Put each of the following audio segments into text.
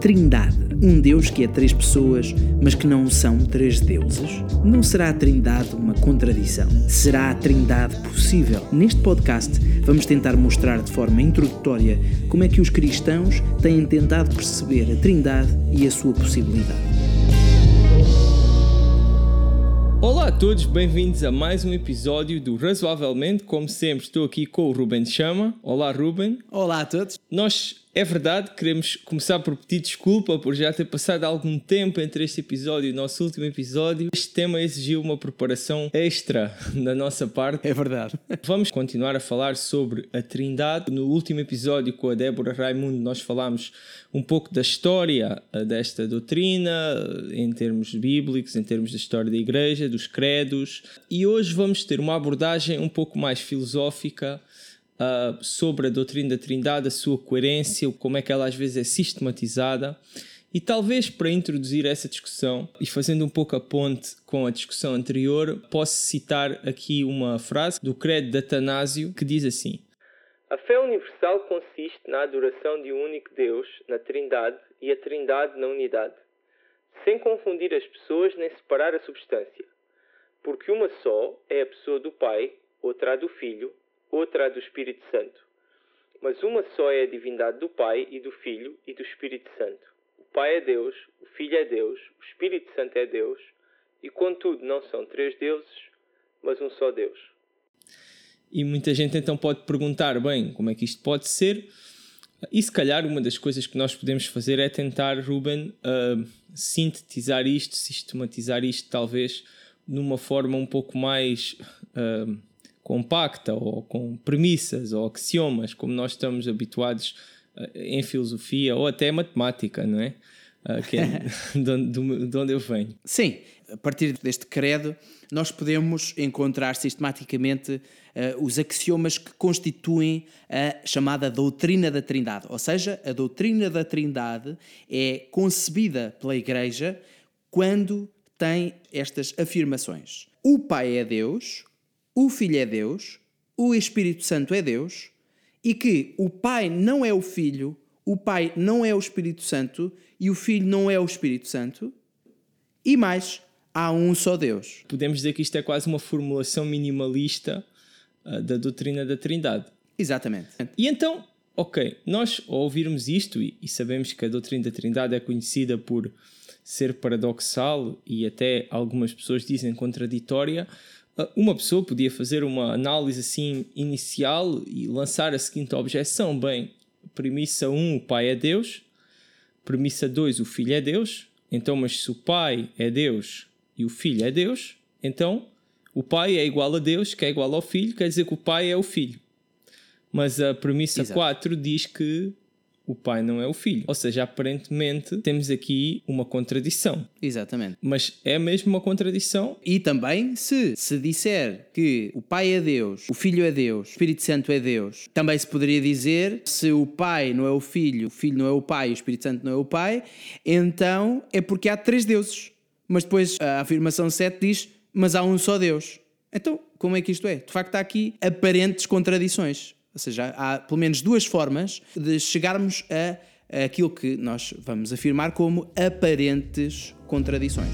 Trindade. Um Deus que é três pessoas, mas que não são três deuses? Não será a Trindade uma contradição? Será a Trindade possível? Neste podcast, vamos tentar mostrar de forma introdutória como é que os cristãos têm tentado perceber a Trindade e a sua possibilidade. Olá a todos, bem-vindos a mais um episódio do Razoavelmente. Como sempre, estou aqui com o Ruben Chama. Olá, Ruben. Olá a todos. Nós é verdade, queremos começar por pedir desculpa por já ter passado algum tempo entre este episódio e o nosso último episódio. Este tema exigiu uma preparação extra da nossa parte. É verdade. Vamos continuar a falar sobre a Trindade. No último episódio com a Débora Raimundo, nós falámos um pouco da história eh, desta doutrina, eh, em termos bíblicos, em termos da história da Igreja, dos credos. E hoje vamos ter uma abordagem um pouco mais filosófica uh, sobre a doutrina da Trindade, a sua coerência, como é que ela às vezes é sistematizada. E talvez para introduzir essa discussão e fazendo um pouco a ponte com a discussão anterior, posso citar aqui uma frase do Credo de Atanásio que diz assim: A fé universal consiste na adoração de um único Deus, na Trindade, e a Trindade na unidade, sem confundir as pessoas nem separar a substância. Porque uma só é a pessoa do Pai, outra a do Filho, outra a do Espírito Santo. Mas uma só é a divindade do Pai e do Filho e do Espírito Santo. O Pai é Deus, o Filho é Deus, o Espírito Santo é Deus, e contudo não são três deuses, mas um só Deus. E muita gente então pode perguntar, bem, como é que isto pode ser? E se calhar uma das coisas que nós podemos fazer é tentar, Ruben, uh, sintetizar isto, sistematizar isto, talvez numa forma um pouco mais uh, compacta ou com premissas ou axiomas, como nós estamos habituados uh, em filosofia ou até matemática, não é? Uh, que é de, onde, de onde eu venho. Sim, a partir deste credo, nós podemos encontrar sistematicamente uh, os axiomas que constituem a chamada doutrina da Trindade. Ou seja, a doutrina da Trindade é concebida pela Igreja quando tem estas afirmações: o Pai é Deus, o Filho é Deus, o Espírito Santo é Deus e que o Pai não é o Filho, o Pai não é o Espírito Santo e o Filho não é o Espírito Santo. E mais, há um só Deus. Podemos dizer que isto é quase uma formulação minimalista uh, da doutrina da Trindade. Exatamente. E então, ok, nós ao ouvirmos isto e, e sabemos que a doutrina da Trindade é conhecida por ser paradoxal e até algumas pessoas dizem contraditória, ah, uma pessoa podia fazer uma análise assim inicial e lançar a seguinte objeção: bem, premissa 1, o Pai é Deus, premissa 2, o Filho é Deus. Então, mas se o Pai é Deus e o Filho é Deus, então o Pai é igual a Deus, que é igual ao Filho, quer dizer que o Pai é o Filho. Mas a premissa Exato. 4 diz que o pai não é o filho. Ou seja, aparentemente temos aqui uma contradição. Exatamente. Mas é mesmo uma contradição. E também, se se disser que o pai é Deus, o filho é Deus, o Espírito Santo é Deus, também se poderia dizer se o pai não é o filho, o filho não é o pai, o Espírito Santo não é o pai, então é porque há três deuses. Mas depois a afirmação 7 diz: mas há um só Deus. Então, como é que isto é? De facto, há aqui aparentes contradições. Ou seja, há pelo menos duas formas de chegarmos a, aquilo que nós vamos afirmar como aparentes contradições.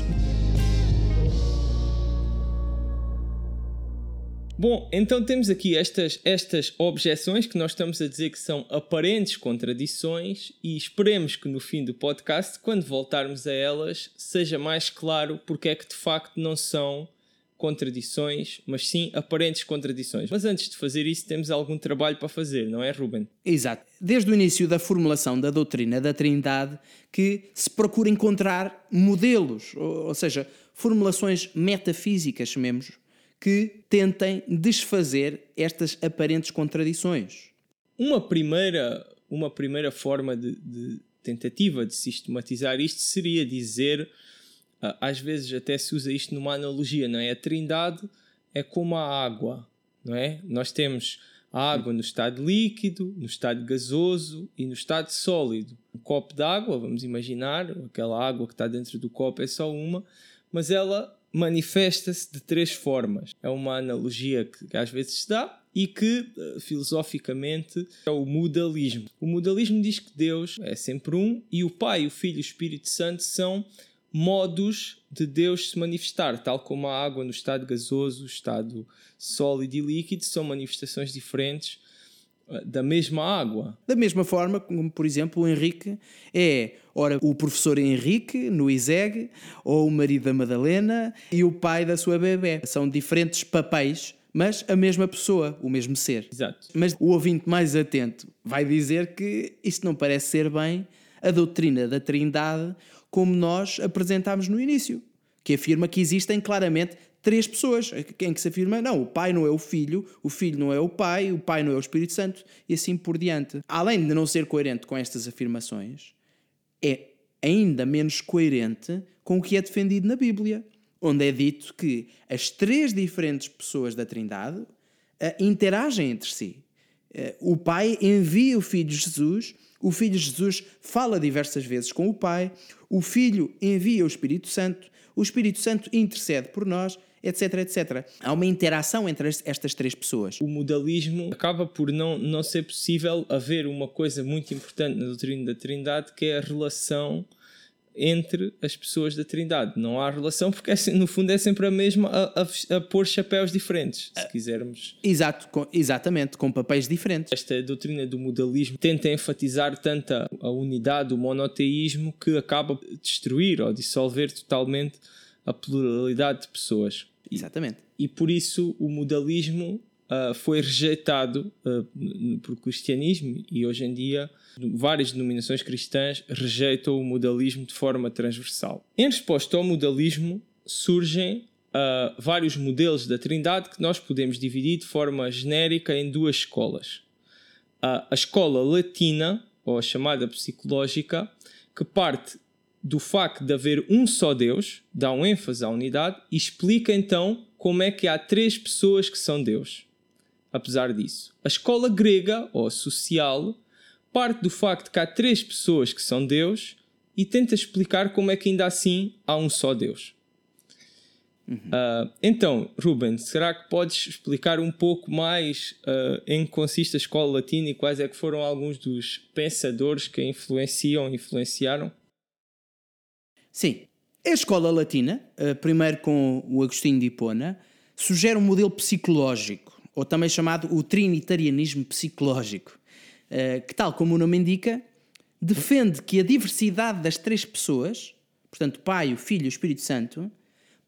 Bom, então temos aqui estas, estas objeções que nós estamos a dizer que são aparentes contradições e esperemos que no fim do podcast, quando voltarmos a elas, seja mais claro porque é que de facto não são contradições, mas sim aparentes contradições. Mas antes de fazer isso, temos algum trabalho para fazer, não é, Ruben? Exato. Desde o início da formulação da doutrina da Trindade, que se procura encontrar modelos, ou seja, formulações metafísicas, chamemos, que tentem desfazer estas aparentes contradições. Uma primeira, uma primeira forma de, de tentativa de sistematizar isto seria dizer às vezes até se usa isto numa analogia, não é? A trindade é como a água, não é? Nós temos a água no estado líquido, no estado gasoso e no estado sólido. Um copo de água, vamos imaginar, aquela água que está dentro do copo é só uma, mas ela manifesta-se de três formas. É uma analogia que, às vezes se dá e que, eh, filosoficamente, é o modalismo. O modalismo diz que Deus é sempre um e o Pai, o Filho e o Espírito Santo são modos de Deus se manifestar, tal como a água no estado gasoso, estado sólido e líquido, são manifestações diferentes eh, da mesma água. Da mesma forma como, por exemplo, o Henrique é, ora, o professor Henrique no ISEG, ou o marido da Madalena e o pai da sua bebê. São diferentes papéis mas a mesma pessoa, o mesmo ser. Exato. Mas o ouvinte mais atento vai dizer que isto não parece ser bem a doutrina da Trindade como nós apresentámos no início, que afirma que existem claramente três pessoas, em que se afirma, não, o pai não é o filho, o filho não é o pai, o pai não é o Espírito Santo, e assim por diante. Além de não ser coerente com estas afirmações, é ainda menos coerente com o que é defendido na Bíblia onde é dito que as três diferentes pessoas da Trindade uh, interagem entre si. Uh, o Pai envia o Filho Jesus, o Filho Jesus fala diversas vezes com o Pai, o Filho envia o Espírito Santo, o Espírito Santo intercede por nós, etc, etc. Há uma interação entre estas três pessoas. O modalismo acaba por não, não ser possível haver uma coisa muito importante na doutrina da Trindade, que é a relação entre as pessoas da Trindade. Não há relação porque é, no fundo é sempre a mesma a, a, a pôr chapéus diferentes, se quisermos. Exato, com, exatamente, com papéis diferentes. Esta doutrina do modalismo tenta enfatizar tanto a, a unidade, o monoteísmo, que acaba de destruir ou dissolver totalmente a pluralidade de pessoas. Exatamente. E, e por isso o modalismo uh, foi rejeitado uh, por cristianismo e hoje em dia várias denominações cristãs rejeitam o modalismo de forma transversal. Em resposta ao modalismo, surgem uh, vários modelos da Trindade que nós podemos dividir de forma genérica em duas escolas. A escola latina, ou a chamada psicológica, que parte do facto de haver um só Deus, dá um ênfase à unidade e explica então como é que há três pessoas que são Deus. Apesar disso, a escola grega ou social parte do facto que há três pessoas que são Deus e tenta explicar como é que ainda assim há um só Deus. Uhum. Uh, então, Ruben, será que podes explicar um pouco mais uh, em que consiste a escola latina e quais é que foram alguns dos pensadores que a influenciam, influenciaram? Sim. A escola latina, uh, primeiro com o Agostinho de Hipona, sugere um modelo psicológico, ou também chamado o trinitarianismo psicológico, eh, que, tal como o nome indica, defende que a diversidade das três pessoas, portanto, Pai, o Filho e o Espírito Santo,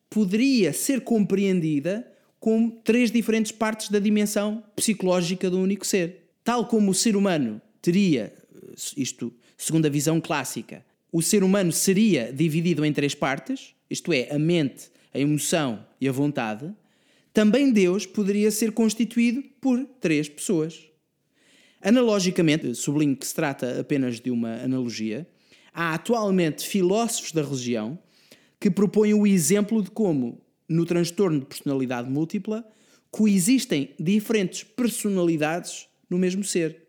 poderia ser compreendida como três diferentes partes da dimensão psicológica do único ser. Tal como o ser humano teria, eh, isto segundo a visão clássica, o ser humano seria dividido em três partes, isto é, a mente, a emoção e a vontade, também Deus poderia ser constituído por três pessoas. Analogicamente, sublinho que se trata apenas de uma analogia, há atualmente filósofos da religião que propõem o exemplo de como, no transtorno de personalidade múltipla, coexistem diferentes personalidades no mesmo ser.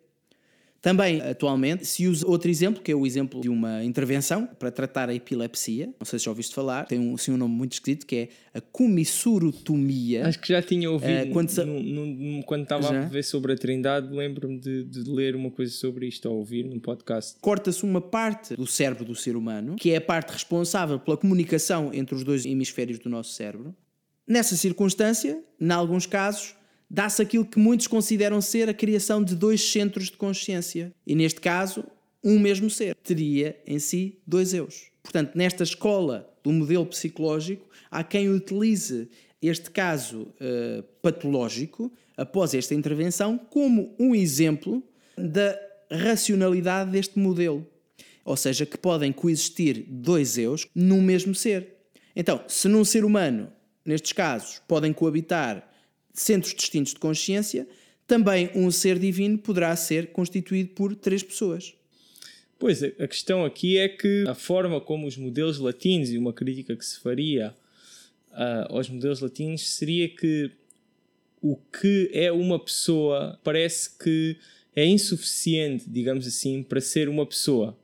Também, atualmente, se usa outro exemplo, que é o exemplo de uma intervenção para tratar a epilepsia. Não sei se já ouviste falar, tem um, assim, um nome muito esquisito, que é a comissurotomia. Acho que já tinha ouvido uh, quando, no, no, quando estava já? a ver sobre a Trindade. Lembro-me de, de, ler uma coisa sobre isto, a ouvir num podcast. Corta-se uma parte do cérebro do ser humano, que é a parte responsável pela comunicação entre os dois hemisférios do nosso cérebro. Nessa circunstância, em alguns casos, dá-se aquilo que muitos consideram ser a criação de dois centros de consciência. E neste caso, um mesmo ser teria em si dois eus. Portanto, nesta escola do modelo psicológico, há quem utilize este caso uh, patológico, após esta intervenção, como um exemplo da racionalidade deste modelo. Ou seja, que podem coexistir dois eus num mesmo ser. Então, se num ser humano, nestes casos, podem coabitar centros distintos de consciência, também um ser divino poderá ser constituído por três pessoas. Pois, a questão aqui é que a forma como os modelos latinos, e uma crítica que se faria uh, aos modelos latinos, seria que o que é uma pessoa parece que é insuficiente, digamos assim, para ser uma pessoa.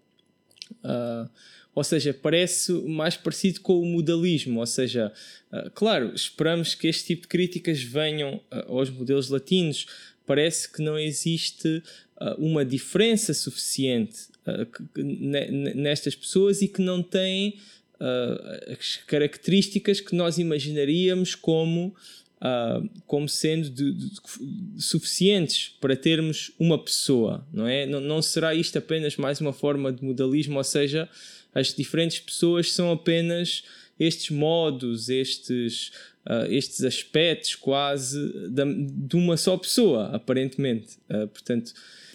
Uh, ou seja, parece mais parecido com o modalismo, ou seja, uh, claro, esperamos que este tipo de críticas venham uh, aos modelos latinos, parece que não existe uh, uma diferença suficiente nestas pessoas e que não têm as características que nós imaginaríamos como como sendo de, de suficientes para termos uma pessoa, não é? Não, não será isto apenas mais uma forma de modalismo, ou seja, as diferentes pessoas são apenas estes modos, estes, uh, estes aspectos quase de, de, uma só pessoa, aparentemente. Uh, portanto,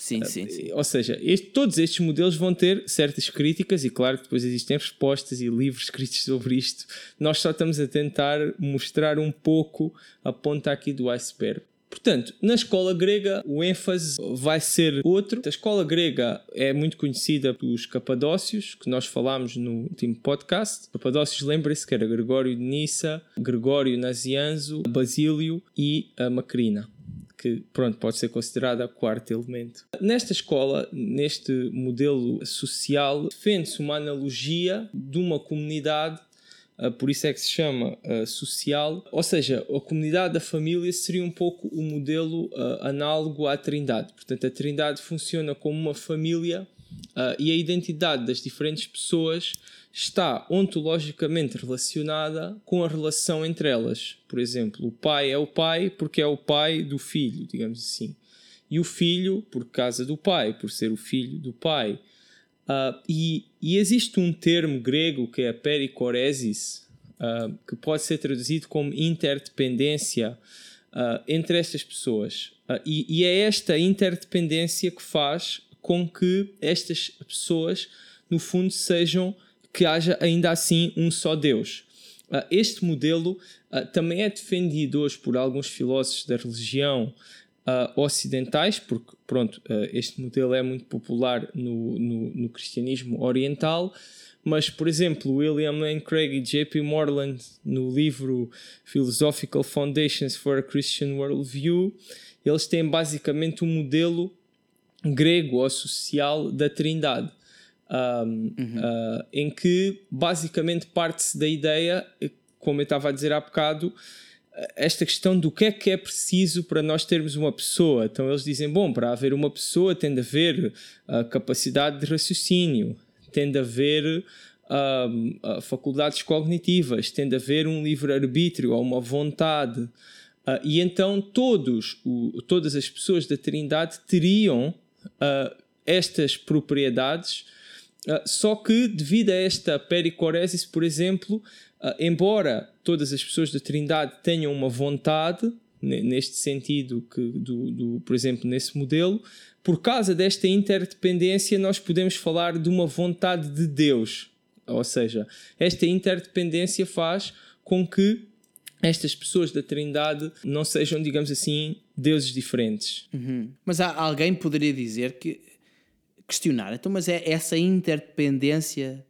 Sim, sim, sim. Ou seja, este, todos estes modelos vão ter certas críticas e claro que depois existem respostas e livros escritos sobre isto. Nós só estamos a tentar mostrar um pouco a ponta aqui do iceberg. Portanto, na escola grega o ênfase vai ser outro. A escola grega é muito conhecida pelos capadócios, que nós falámos no último podcast. Capadócios, lembrem-se que era Gregório de Nissa, Gregório Nazianzo, Basílio e a Macrina que pronto, pode ser considerada o quarto elemento. Nesta escola, neste modelo social, defende-se uma analogia de uma comunidade por isso é que se chama uh, social, ou seja, a comunidade da família seria um pouco o modelo uh, análogo à Trindade. Portanto, a Trindade funciona como uma família e a identidade das diferentes pessoas está ontologicamente relacionada com a relação entre elas. Por exemplo, o pai é o pai porque é o pai do filho, digamos assim. E o filho, por causa do pai, por ser o filho do pai. Uh, e, e, existe um termo grego que é pericoresis, uh, que pode ser traduzido como interdependência uh, entre estas pessoas. E, e é esta interdependência que faz com que estas pessoas, no fundo, sejam que haja ainda assim um só Deus. Este modelo também é defendido hoje por alguns filósofos da religião uh, ocidentais, porque pronto, este modelo é muito popular no, no, no, cristianismo oriental, mas por exemplo, William Lane Craig e J.P. Moreland, no livro Philosophical Foundations for a Christian Worldview, eles têm basicamente um modelo grego ou social da Trindade um, uhum. uh, em que basicamente parte-se da ideia, como eu estava a dizer há bocado, esta questão do que é que é preciso para nós termos uma pessoa. Então eles dizem: bom, para haver uma pessoa tem de haver a capacidade de raciocínio, tem de haver uh, faculdades cognitivas, tem de haver um livre-arbítrio ou uma vontade. Uh, e então todos, o, todas as pessoas da Trindade teriam estas propriedades ah, só que, devido a esta pericoresis, por exemplo, uh, embora todas as pessoas da Trindade tenham uma vontade, neste sentido, que do, do, por exemplo, nesse modelo, por causa desta interdependência, nós podemos falar de uma vontade de Deus. Ou seja, esta interdependência faz com que estas pessoas da Trindade não sejam, digamos assim, deuses diferentes. Uhum. Mas alguém poderia dizer que questionar, então, mas é essa interdependência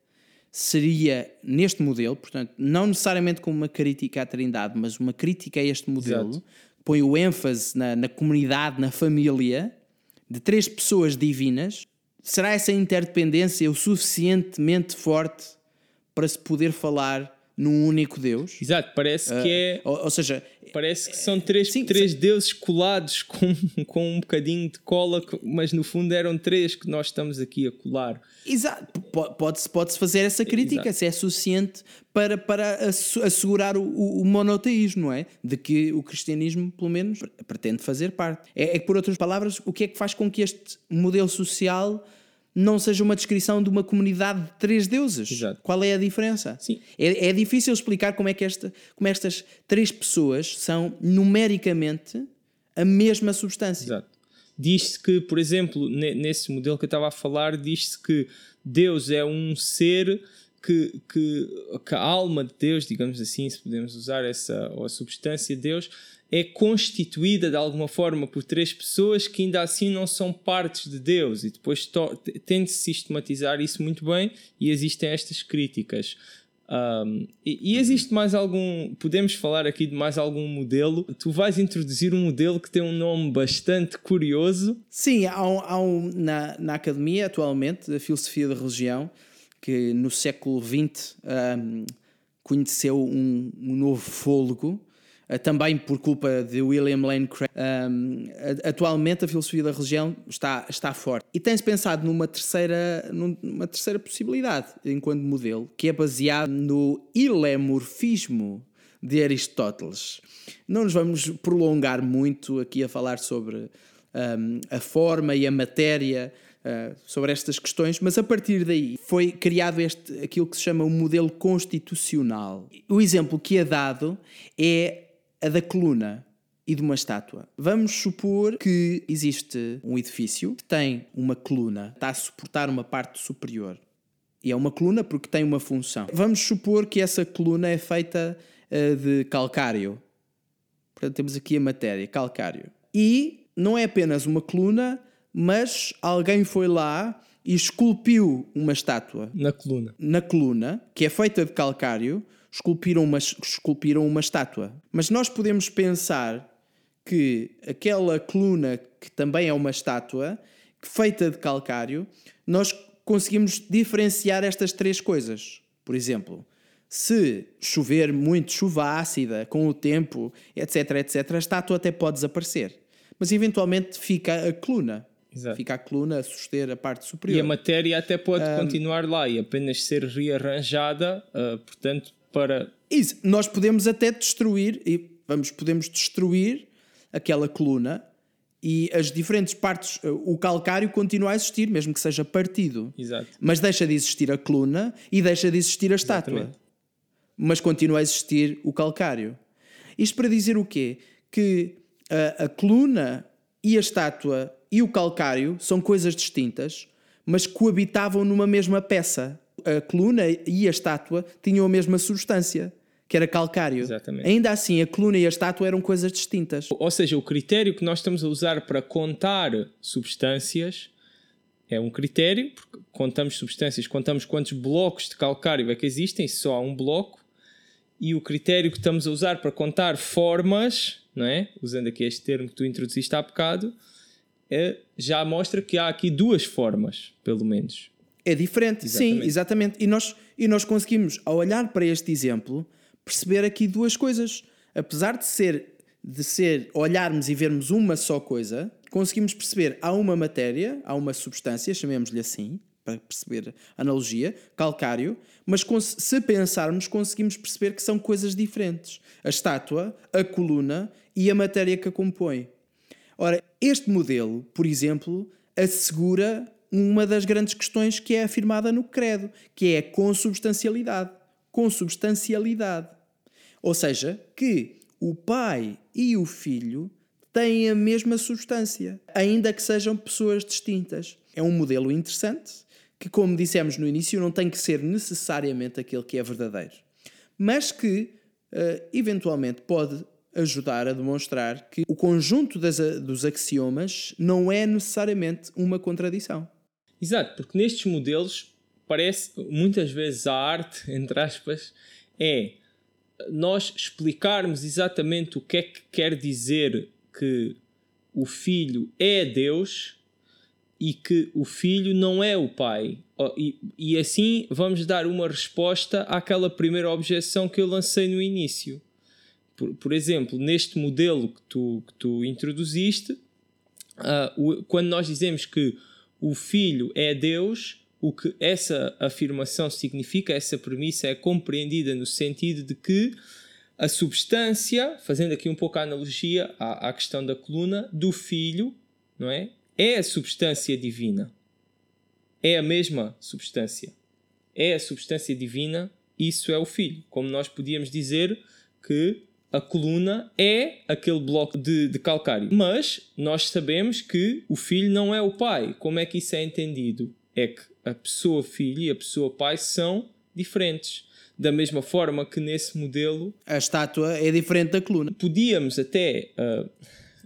seria neste modelo, portanto, não necessariamente como uma crítica à Trindade, mas uma crítica a este modelo, Exato. põe o ênfase na, na comunidade, na família, de três pessoas divinas. Será essa interdependência o suficientemente forte para se poder falar num único Deus. Exato, parece que é. Ou, ou, seja, parece que são três, sim, três sim. deuses colados com, com um bocadinho de cola, mas no fundo eram três que nós estamos aqui a colar. Exato, pode-se pode fazer essa crítica, Exato. se é suficiente para, para assegurar o, o, monoteísmo, não é? De que o cristianismo, pelo menos, pretende fazer parte. É, é que, por outras palavras, o que é que faz com que este modelo social não seja uma descrição de uma comunidade de três deuses. Exato. Qual é a diferença? Sim. É, é difícil explicar como é que esta, como estas três pessoas são numericamente a mesma substância. Exato. Diz-se que, por exemplo, nesse modelo que eu estava a falar, diz-se que Deus é um ser que, que, que, a alma de Deus, digamos assim, se podemos usar essa, ou a substância de Deus, é constituída de alguma forma por três pessoas que ainda assim não são partes de Deus e depois tende-se sistematizar isso muito bem e existem estas críticas. Um, e, e, existe mais algum. Podemos falar aqui de mais algum modelo. Tu vais introduzir um modelo que tem um nome bastante curioso. Sim, há um, há um na, na academia atualmente, da filosofia da religião, que no século XX um, conheceu um, um novo fôlego, uh, também por culpa de William Lane Craig. Um, atualmente a filosofia da religião está, está forte. E tem-se pensado numa terceira, numa terceira possibilidade enquanto modelo, que é baseado no ilemorfismo de Aristóteles. Não nos vamos prolongar muito aqui a falar sobre a forma e a matéria uh, sobre estas questões, mas a partir daí foi criado este, aquilo que se chama o modelo constitucional. O exemplo que é dado é a da coluna e de uma estátua. Vamos supor que existe um edifício que tem uma coluna, está a suportar uma parte superior. E é uma coluna porque tem uma função. Vamos supor que essa coluna é feita uh, de calcário. Portanto, temos aqui a matéria, calcário. E não é apenas uma coluna, mas alguém foi lá e esculpiu uma estátua. Na coluna. Na coluna, que é feita de calcário, esculpiram uma, esculpiram uma estátua. Mas nós podemos pensar que aquela coluna, que também é uma estátua, feita de calcário, nós conseguimos diferenciar estas três coisas. Por exemplo, se chover muito, chuva ácida, com o tempo, etc, etc, a estátua até pode desaparecer. Mas eventualmente fica a coluna. Exato. Fica a coluna a suster a parte superior. E a matéria até pode um, continuar lá e apenas ser rearranjada, uh, portanto, para. Isso, nós podemos até destruir, e vamos, podemos destruir aquela coluna e as diferentes partes, ah, o calcário continua a existir, mesmo que seja partido. Exato. Mas deixa de existir a coluna e deixa de existir a estátua. Exatamente. Mas continua a existir o calcário. Isto para dizer o quê? Que a, a coluna e a estátua e o calcário são coisas distintas, mas coabitavam numa mesma peça. A coluna e a estátua tinham a mesma substância, que era calcário. Exatamente. Ainda assim, a coluna e a estátua eram coisas distintas. Ou seja, o critério que nós estamos a usar para contar substâncias é um critério, porque contamos substâncias, contamos quantos blocos de calcário é que existem, só há um bloco, e o critério que estamos a usar para contar formas, não é? usando aqui este termo que tu introduziste há bocado, é, já mostra que há aqui duas formas, pelo menos. É diferente, exatamente. sim, exatamente. E nós, e nós conseguimos, ao olhar para este exemplo, perceber aqui duas coisas. Apesar de ser, de ser olharmos e vermos uma só coisa, conseguimos perceber há uma matéria, há uma substância, chamemos-lhe assim, para perceber a analogia, calcário, mas se pensarmos, conseguimos perceber que são coisas diferentes. A estátua, a coluna e a matéria que a compõe. Ora, este modelo, por exemplo, assegura uma das grandes questões que é afirmada no credo, que é a consubstancialidade. Consubstancialidade. Ou seja, que o pai e o filho têm a mesma substância, ainda que sejam pessoas distintas. É um modelo interessante que, como dissemos no início, não tem que ser necessariamente aquele que é verdadeiro, mas que uh, eventualmente pode ajudar a demonstrar que o conjunto das, dos axiomas não é necessariamente uma contradição. Exato, porque nestes modelos parece muitas vezes a arte, entre aspas, é nós explicarmos exatamente o que é que quer dizer que o filho é Deus e que o filho não é o pai. E, e assim vamos dar uma resposta àquela primeira objeção que eu lancei no início por, por exemplo, neste modelo que tu, que tu introduziste, uh, o, quando nós dizemos que o Filho é Deus, o que essa afirmação significa, essa premissa é compreendida no sentido de que a substância, fazendo aqui um pouco a analogia à, à questão da coluna, do Filho, não é? É a substância divina. É a mesma substância. É a substância divina, isso é o Filho. Como nós podíamos dizer que a coluna é aquele bloco de, de, calcário. Mas nós sabemos que o filho não é o pai. Como é que isso é entendido? É que a pessoa filho e a pessoa pai são diferentes. Da mesma forma que nesse modelo. A estátua é diferente da coluna. Podíamos até uh,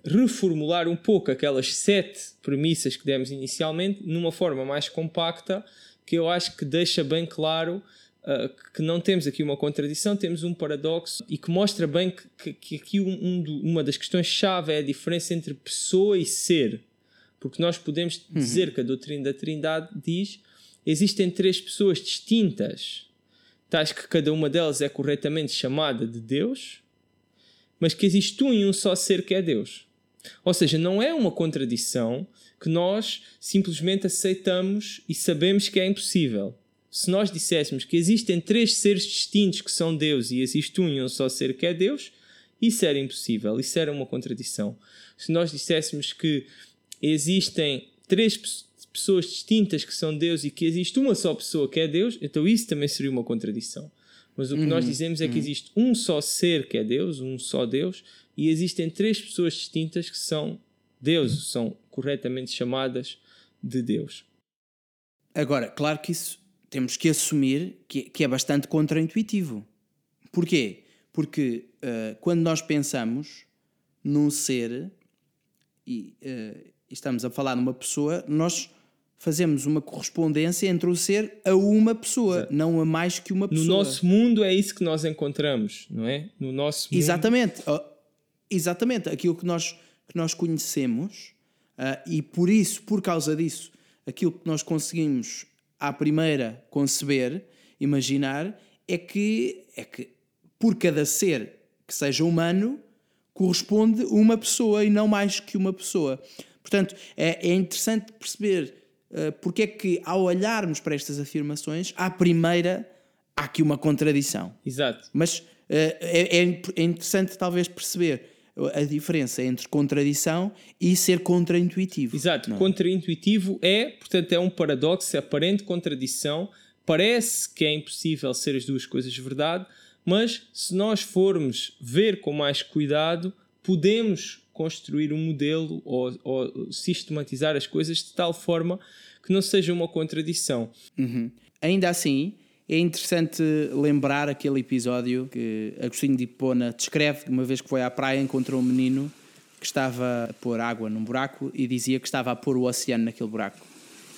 reformular um pouco aquelas sete premissas que demos inicialmente numa forma mais compacta que eu acho que deixa bem claro Uh, que não temos aqui uma contradição, temos um paradoxo e que mostra bem que, que, que aqui um, um do, uma das questões-chave é a diferença entre pessoa e ser. Porque nós podemos uhum. dizer que a doutrina da Trindade diz existem três pessoas distintas, tais que cada uma delas é corretamente chamada de Deus, mas que existe um e um só ser que é Deus. Ou seja, não é uma contradição que nós simplesmente aceitamos e sabemos que é impossível. Se nós disséssemos que existem três seres distintos que são Deus e existe um e um só ser que é Deus, isso era impossível, isso era uma contradição. Se nós disséssemos que existem três pessoas distintas que são Deus e que existe uma só pessoa que é Deus, então isso também seria uma contradição. Mas o que uhum, nós dizemos é que uhum. existe um só ser que é Deus, um só Deus, e existem três pessoas distintas que são Deus, são corretamente chamadas de Deus. Agora, claro que isso temos que assumir que, que é bastante contraintuitivo. Porquê? Porque uh, quando nós pensamos num ser e, uh, estamos a falar numa pessoa, nós fazemos uma correspondência entre o ser a uma pessoa, Exato. não a mais que uma pessoa. No nosso mundo é isso que nós encontramos, não é? No nosso mundo. Exatamente. Exatamente. Aquilo que nós, que nós conhecemos uh, e por isso, por causa disso, aquilo que nós conseguimos à primeira conceber, imaginar, é que, é que por cada ser que seja humano corresponde uma pessoa e não mais que uma pessoa. Portanto, é, é interessante perceber uh, porque é que, ao olharmos para estas afirmações, à primeira há aqui uma contradição. Exato. Mas uh, é, é, interessante, talvez, perceber a diferença entre contradição e ser contraintuitivo. Exato. É? Contraintuitivo é, portanto, é um paradoxo, é aparente contradição. Parece que é impossível ser as duas coisas verdade, mas se nós formos ver com mais cuidado, podemos construir um modelo ou, ou, sistematizar as coisas de tal forma que não seja uma contradição. Uhum. Ainda assim, é interessante lembrar aquele episódio que Agostinho de Hipona descreve, uma vez que foi à praia, encontrou um menino que estava a pôr água num buraco e dizia que estava a pôr o oceano naquele buraco.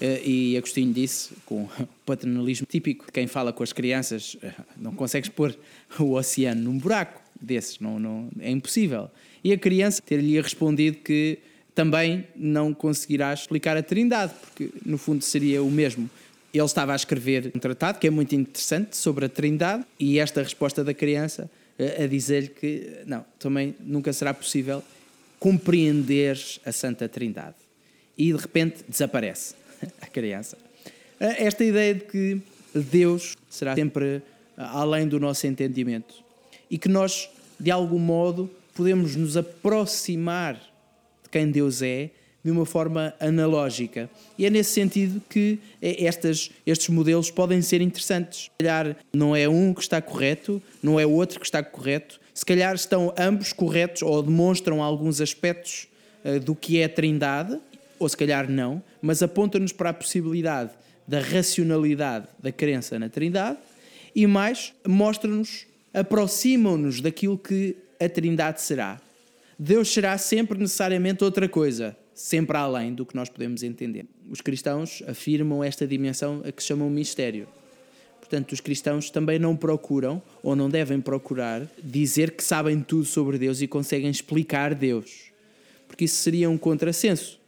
Eh, e Agostinho disse, com paternalismo típico de quem fala com as crianças, eh, não consegues pôr o oceano num buraco desses, não, não, é impossível. E a criança ter-lhe respondido que também não conseguirá explicar a Trindade, porque no fundo seria o mesmo. Ele estava a escrever um tratado que é muito interessante sobre a Trindade e esta resposta da criança eh, a dizer-lhe que não, também nunca será possível compreender a Santa Trindade. E de repente desaparece a criança. Eh, esta ideia de que Deus será sempre eh, além do nosso entendimento e que nós, de algum modo, podemos nos aproximar de quem Deus é de uma forma analógica. E é nesse sentido que é, estas, estes modelos podem ser interessantes. Se calhar não é um que está correto, não é outro que está correto, se calhar estão ambos corretos ou demonstram alguns aspectos uh, do que é a Trindade, ou se calhar não, mas apontam-nos para a possibilidade da racionalidade da crença na Trindade e mais mostram-nos, aproximam-nos daquilo que a Trindade será. Deus será sempre necessariamente outra coisa, sempre além do que nós podemos entender. Os cristãos afirmam esta dimensão a que chamam mistério. Portanto, os cristãos também não procuram, ou não devem procurar, dizer que sabem tudo sobre Deus e conseguem explicar Deus. Porque isso seria um contrassenso.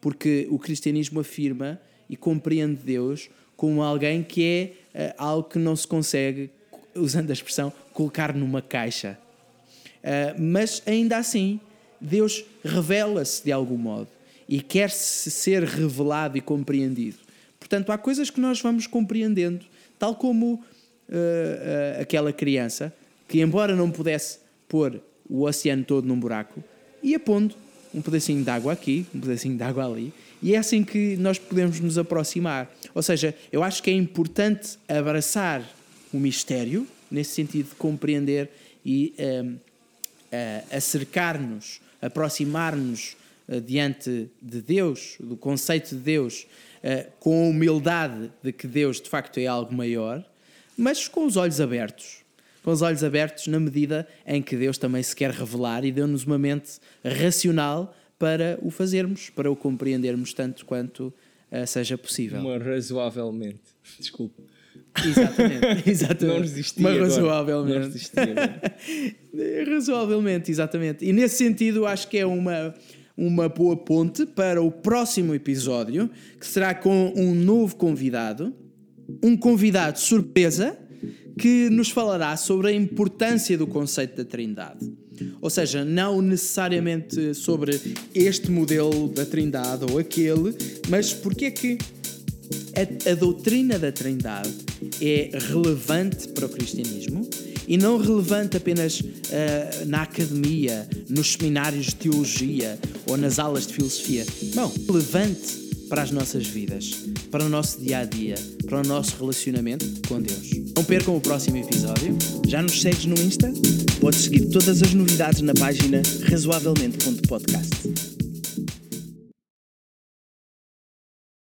Porque o cristianismo afirma e compreende Deus como alguém que é uh, algo que não se consegue, usando a expressão, colocar numa caixa. Uh, mas ainda assim, Deus revela-se de algum modo e quer-se ser revelado e compreendido. Portanto, há coisas que nós vamos compreendendo, tal como uh, uh, aquela criança que, embora não pudesse pôr o oceano todo num buraco, ia pondo um pedacinho de água aqui, um pedacinho de água ali, e é assim que nós podemos nos aproximar. Ou seja, eu acho que é importante abraçar o mistério, nesse sentido de compreender e uh, acercar-nos aproximar-nos uh, diante de Deus, do conceito de Deus, uh, com a humildade de que Deus de facto é algo maior, mas com os olhos abertos. Com os olhos abertos na medida em que Deus também se quer revelar e deu-nos uma mente racional para o fazermos, para o compreendermos tanto quanto uh, seja possível. Uma razoavelmente. Desculpa. Exatamente, exatamente. Não resistia. Mas razoavelmente. Não resistia. razoavelmente, exatamente. E nesse sentido, acho que é uma, uma boa ponte para o próximo episódio, que será com um novo convidado, um convidado surpresa que nos falará sobre a importância do conceito da Trindade. Ou seja, não necessariamente sobre este modelo da Trindade ou aquele, mas porque é que a, a doutrina da Trindade é relevante para o cristianismo e não relevante apenas uh, na academia, nos seminários de teologia ou nas aulas de filosofia. Não, relevante para as nossas vidas, para o nosso dia a dia, para o nosso relacionamento com Deus. Não percam o próximo episódio. Já nos segues no Insta? Podes seguir todas as novidades na página razoavelmente.podcast.